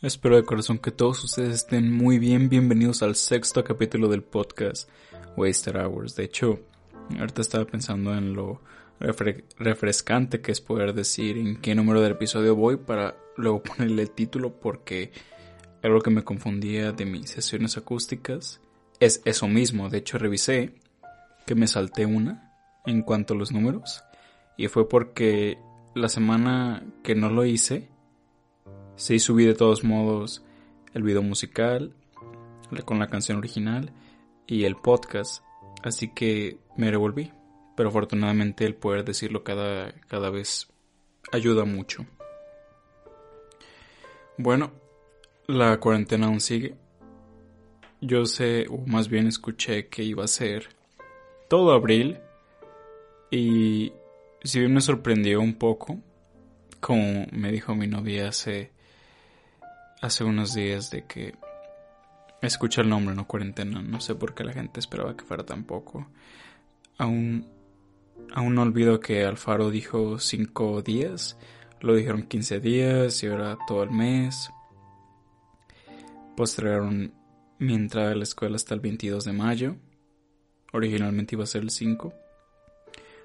Espero de corazón que todos ustedes estén muy bien. Bienvenidos al sexto capítulo del podcast Wasted Hours. De hecho, ahorita estaba pensando en lo refrescante que es poder decir en qué número del episodio voy para luego ponerle el título porque algo que me confundía de mis sesiones acústicas es eso mismo. De hecho, revisé que me salté una en cuanto a los números y fue porque la semana que no lo hice Sí subí de todos modos el video musical con la canción original y el podcast, así que me revolví. Pero afortunadamente el poder decirlo cada, cada vez ayuda mucho. Bueno, la cuarentena aún sigue. Yo sé, o más bien escuché que iba a ser todo abril. Y si bien me sorprendió un poco, como me dijo mi novia hace hace unos días de que escucha el nombre, no cuarentena. No sé por qué la gente esperaba que fuera tan poco. Aún, aún no olvido que Alfaro dijo cinco días. Lo dijeron 15 días y ahora todo el mes. Postergaron mi entrada a la escuela hasta el 22 de mayo. Originalmente iba a ser el 5.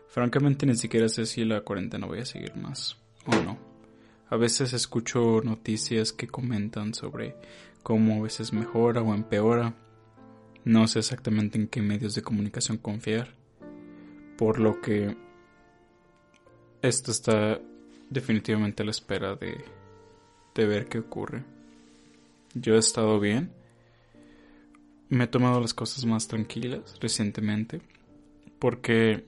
Francamente ni siquiera sé si la cuarentena voy a seguir más o no. A veces escucho noticias que comentan sobre cómo a veces mejora o empeora. No sé exactamente en qué medios de comunicación confiar. Por lo que esto está definitivamente a la espera de, ver qué ocurre. Yo he estado bien. Me he tomado las cosas más tranquilas recientemente. Porque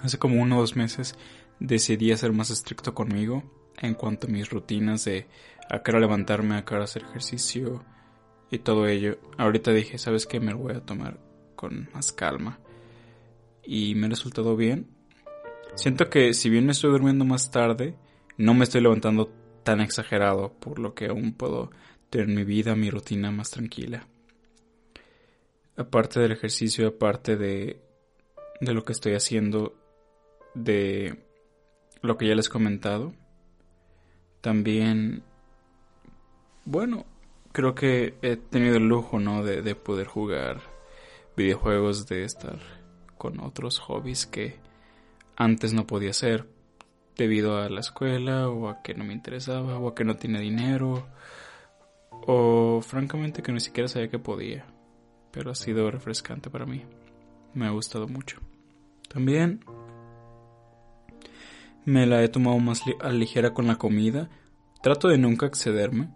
hace como uno o dos meses decidí ser más estricto conmigo en cuanto a mis rutinas de a levantarme, a qué hacer ejercicio y todo ello. Ahorita dije, ¿sabes qué? Me lo voy a tomar con más calma. Y me ha resultado bien. Siento que si bien me estoy durmiendo más tarde, no me estoy levantando tan exagerado, por lo que aún puedo tener mi vida, mi rutina más tranquila. Aparte del ejercicio, aparte de, de lo que estoy haciendo, de lo que ya les he comentado, también, bueno, creo que he tenido el lujo, ¿no? De, poder jugar videojuegos, de estar con otros hobbies que antes no podía hacer debido a la escuela o a que no me interesaba o a que no tenía dinero o francamente que ni siquiera sabía que podía. Pero ha sido refrescante para mí. Me ha gustado mucho. También me la he tomado más a ligera con la comida. Trato de nunca excederme,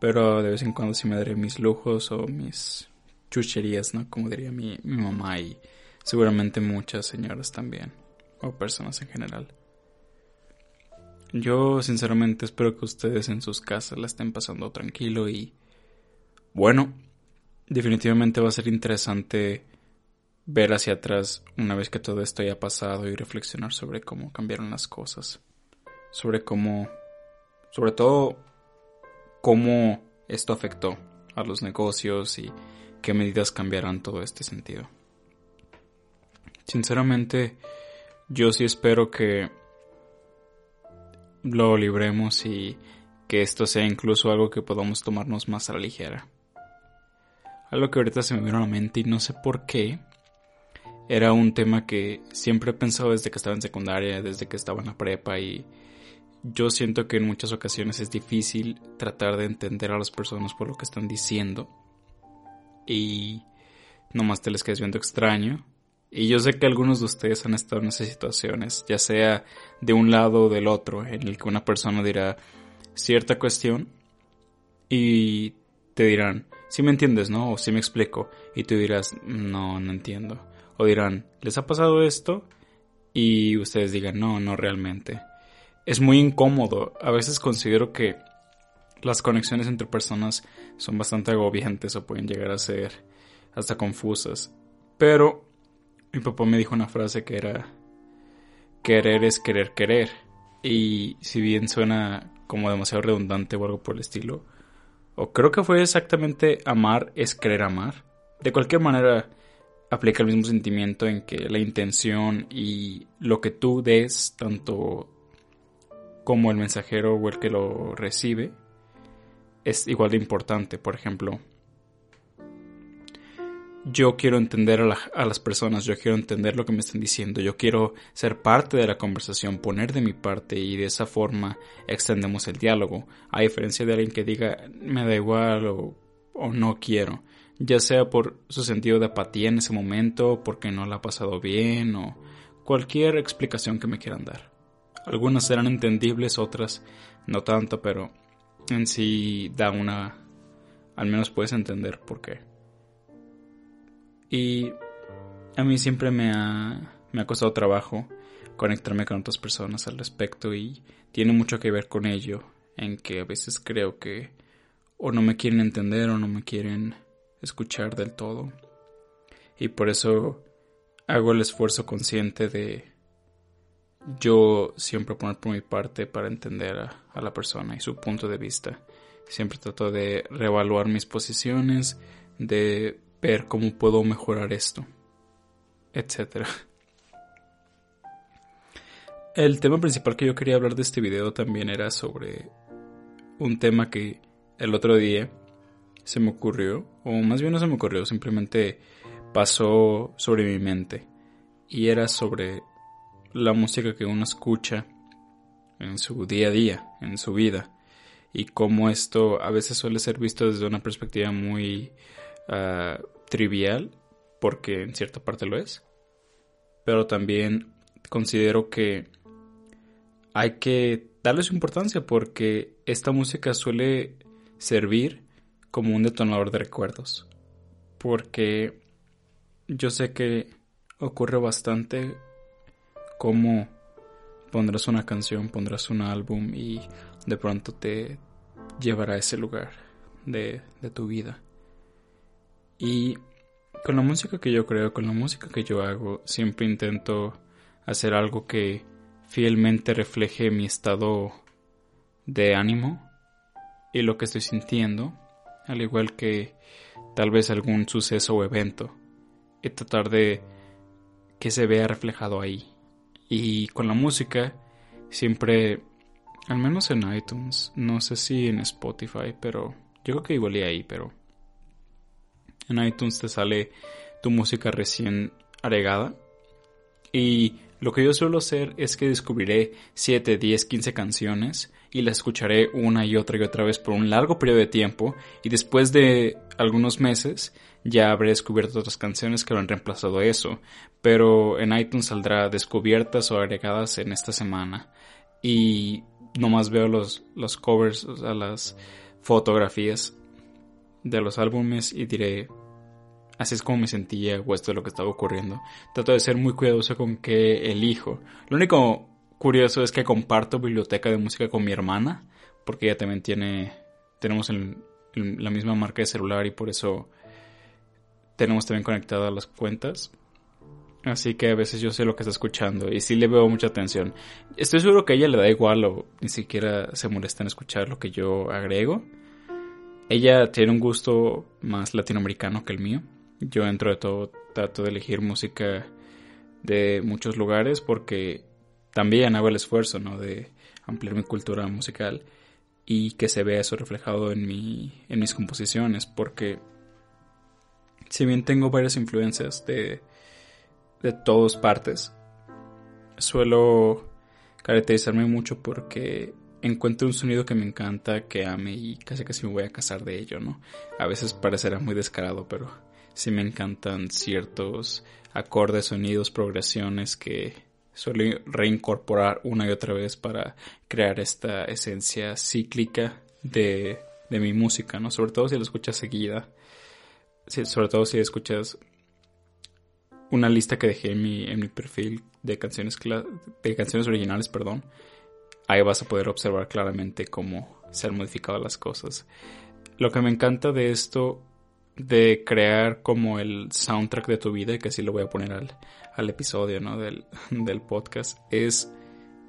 pero de vez en cuando sí me daré mis lujos o mis chucherías, ¿no? Como diría mi, mi mamá y seguramente muchas señoras también, o personas en general. Yo sinceramente espero que ustedes en sus casas la estén pasando tranquilo y bueno, definitivamente va a ser interesante ver hacia atrás una vez que todo esto haya pasado y reflexionar sobre cómo cambiaron las cosas, sobre cómo, sobre todo, cómo esto afectó a los negocios y qué medidas cambiarán todo este sentido. Sinceramente, yo sí espero que lo libremos y que esto sea incluso algo que podamos tomarnos más a la ligera. Algo que ahorita se me vino a la mente y no sé por qué, era un tema que siempre he pensado desde que estaba en secundaria, desde que estaba en la prepa y yo siento que en muchas ocasiones es difícil tratar de entender a las personas por lo que están diciendo y nomás te les quedas viendo extraño. Y yo sé que algunos de ustedes han estado en esas situaciones, ya sea de un lado o del otro, en el que una persona dirá cierta cuestión y te dirán, si me entiendes, ¿no? O si me explico. Y tú dirás, no, no entiendo. O dirán, ¿les ha pasado esto? Y ustedes digan, no, no realmente. Es muy incómodo. A veces considero que las conexiones entre personas son bastante agobiantes o pueden llegar a ser hasta confusas. Pero mi papá me dijo una frase que era, querer es querer querer. Y si bien suena como demasiado redundante o algo por el estilo, o creo que fue exactamente amar es querer amar. De cualquier manera, aplica el mismo sentimiento en que la intención y lo que tú des, tanto como el mensajero o el que lo recibe, es igual de importante. Por ejemplo, yo quiero entender a, las personas, yo quiero entender lo que me están diciendo, yo quiero ser parte de la conversación, poner de mi parte y de esa forma extendemos el diálogo, a diferencia de alguien que diga me da igual o, o no quiero, ya sea por su sentido de apatía en ese momento, porque no la ha pasado bien o cualquier explicación que me quieran dar. Algunas serán entendibles, otras no tanto, pero en sí da una... al menos puedes entender por qué. Y a mí siempre me ha, me ha costado trabajo conectarme con otras personas al respecto y tiene mucho que ver con ello, en que a veces creo que o no me quieren entender o no me quieren escuchar del todo. Y por eso hago el esfuerzo consciente de yo siempre poner por mi parte para entender a, la persona y su punto de vista. Siempre trato de reevaluar mis posiciones, de ver cómo puedo mejorar esto, etc. El tema principal que yo quería hablar de este video también era sobre un tema que el otro día se me ocurrió, o más bien no se me ocurrió, simplemente pasó sobre mi mente. Y era sobre la música que uno escucha en su día a día, en su vida. Y cómo esto a veces suele ser visto desde una perspectiva muy Ah, trivial, porque en cierta parte lo es, pero también considero que hay que darle su importancia porque esta música suele servir como un detonador de recuerdos. Porque yo sé que ocurre bastante como pondrás una canción, pondrás un álbum y de pronto te llevará a ese lugar de, de tu vida. Y con la música que yo creo, con la música que yo hago, siempre intento hacer algo que fielmente refleje mi estado de ánimo y lo que estoy sintiendo, al igual que tal vez algún suceso o evento, y tratar de que se vea reflejado ahí. Y con la música, siempre, al menos en iTunes, no sé si en Spotify, pero yo creo que igual ahí, pero en iTunes te sale tu música recién agregada. Y lo que yo suelo hacer es que descubriré 7, 10, 15 canciones y las escucharé una y otra y otra vez por un largo periodo de tiempo y después de algunos meses ya habré descubierto otras canciones que lo han reemplazado eso, pero en iTunes saldrá descubiertas o agregadas en esta semana y nomás veo los, los covers, o sea, las fotografías de los álbumes y diré, así es como me sentía o esto es lo que estaba ocurriendo. Trato de ser muy cuidadoso con qué elijo. Lo único curioso es que comparto biblioteca de música con mi hermana, porque ella también tiene, tenemos la misma marca de celular y por eso tenemos también conectadas las cuentas. Así que a veces yo sé lo que está escuchando y sí le veo mucha atención. Estoy seguro que a ella le da igual o ni siquiera se molesta en escuchar lo que yo agrego. Ella tiene un gusto más latinoamericano que el mío. Yo entro de todo, trato de elegir música de muchos lugares porque también hago el esfuerzo, ¿no? De ampliar mi cultura musical y que se vea eso reflejado en, mi, en mis composiciones porque si bien tengo varias influencias de, de todas partes, suelo caracterizarme mucho porque encuentro un sonido que me encanta, que ame y casi casi me voy a casar de ello, ¿no? A veces parecerá muy descarado, pero sí me encantan ciertos acordes, sonidos, progresiones que suelo reincorporar una y otra vez para crear esta esencia cíclica de, de mi música, ¿no? Sobre todo si la escuchas seguida, sobre todo si escuchas una lista que dejé en mi, en mi perfil de canciones, de canciones originales, perdón, ahí vas a poder observar claramente cómo se han modificado las cosas. Lo que me encanta de esto, de crear como el soundtrack de tu vida, que así lo voy a poner al, al episodio ¿no? del, del, podcast, es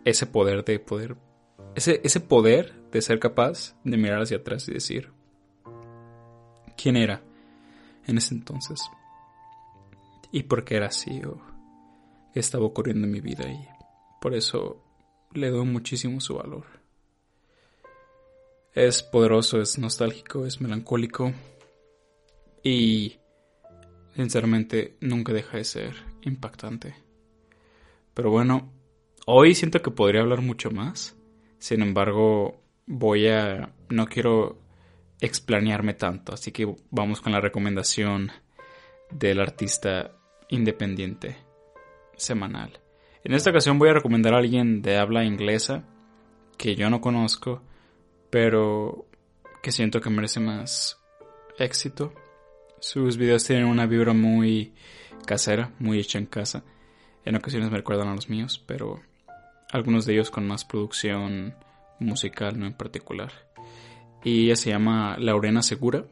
ese poder de poder, ese, ese poder de ser capaz de mirar hacia atrás y decir, ¿quién era en ese entonces? ¿Y por qué era así? ¿O qué estaba ocurriendo en mi vida? Y por eso le doy muchísimo su valor. Es poderoso, es nostálgico, es melancólico y sinceramente nunca deja de ser impactante. Pero bueno, hoy siento que podría hablar mucho más. Sin embargo, voy a... no quiero explanearme tanto, así que vamos con la recomendación del artista independiente semanal. En esta ocasión voy a recomendar a alguien de habla inglesa que yo no conozco, pero que siento que merece más éxito. Sus videos tienen una vibra muy casera, muy hecha en casa. En ocasiones me recuerdan a los míos, pero algunos de ellos con más producción musical, no en particular. Y ella se llama Laurena Segura.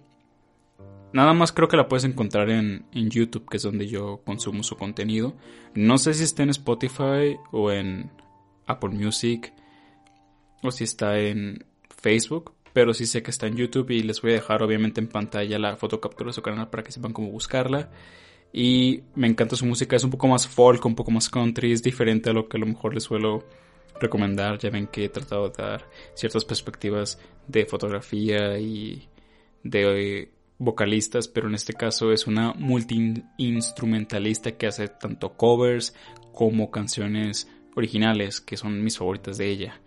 Nada más creo que la puedes encontrar en, en, YouTube, que es donde yo consumo su contenido. No sé si está en Spotify o en Apple Music o si está en Facebook, pero sí sé que está en YouTube y les voy a dejar obviamente en pantalla la fotocaptura de su canal para que sepan cómo buscarla. Y me encanta su música, es un poco más folk, un poco más country, es diferente a lo que a lo mejor les suelo recomendar. Ya ven que he tratado de dar ciertas perspectivas de fotografía y de vocalistas, pero en este caso es una multi-instrumentalista que hace tanto covers como canciones originales, que son mis favoritas de ella.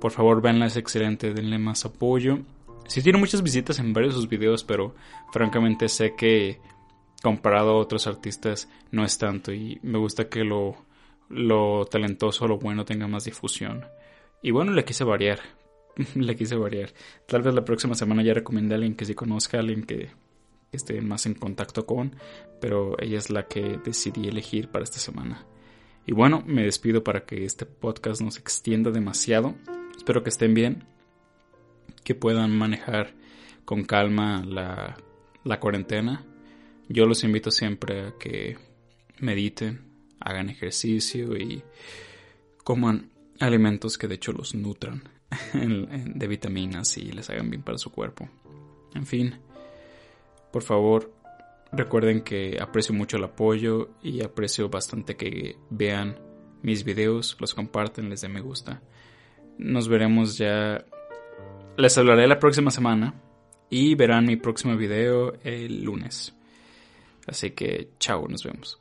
Por favor, véanla, es excelente, denle más apoyo. Sí tiene muchas visitas en varios de sus videos, pero francamente sé que comparado a otros artistas no es tanto y me gusta que lo, lo talentoso, lo bueno tenga más difusión. Y bueno, le quise variar, le quise variar. Tal vez la próxima semana ya recomiende a alguien que sí conozca, a alguien que esté más en contacto con, pero ella es la que decidí elegir para esta semana. Y bueno, me despido para que este podcast no se extienda demasiado. Espero que estén bien, que puedan manejar con calma la, la cuarentena. Yo los invito siempre a que mediten, hagan ejercicio y coman alimentos que de hecho los nutran de vitaminas y les hagan bien para su cuerpo. En fin, por favor, recuerden que aprecio mucho el apoyo y aprecio bastante que vean mis videos, los comparten, les den me gusta. Nos veremos ya. Les hablaré la próxima semana y verán mi próximo video el lunes. Así que chao, nos vemos.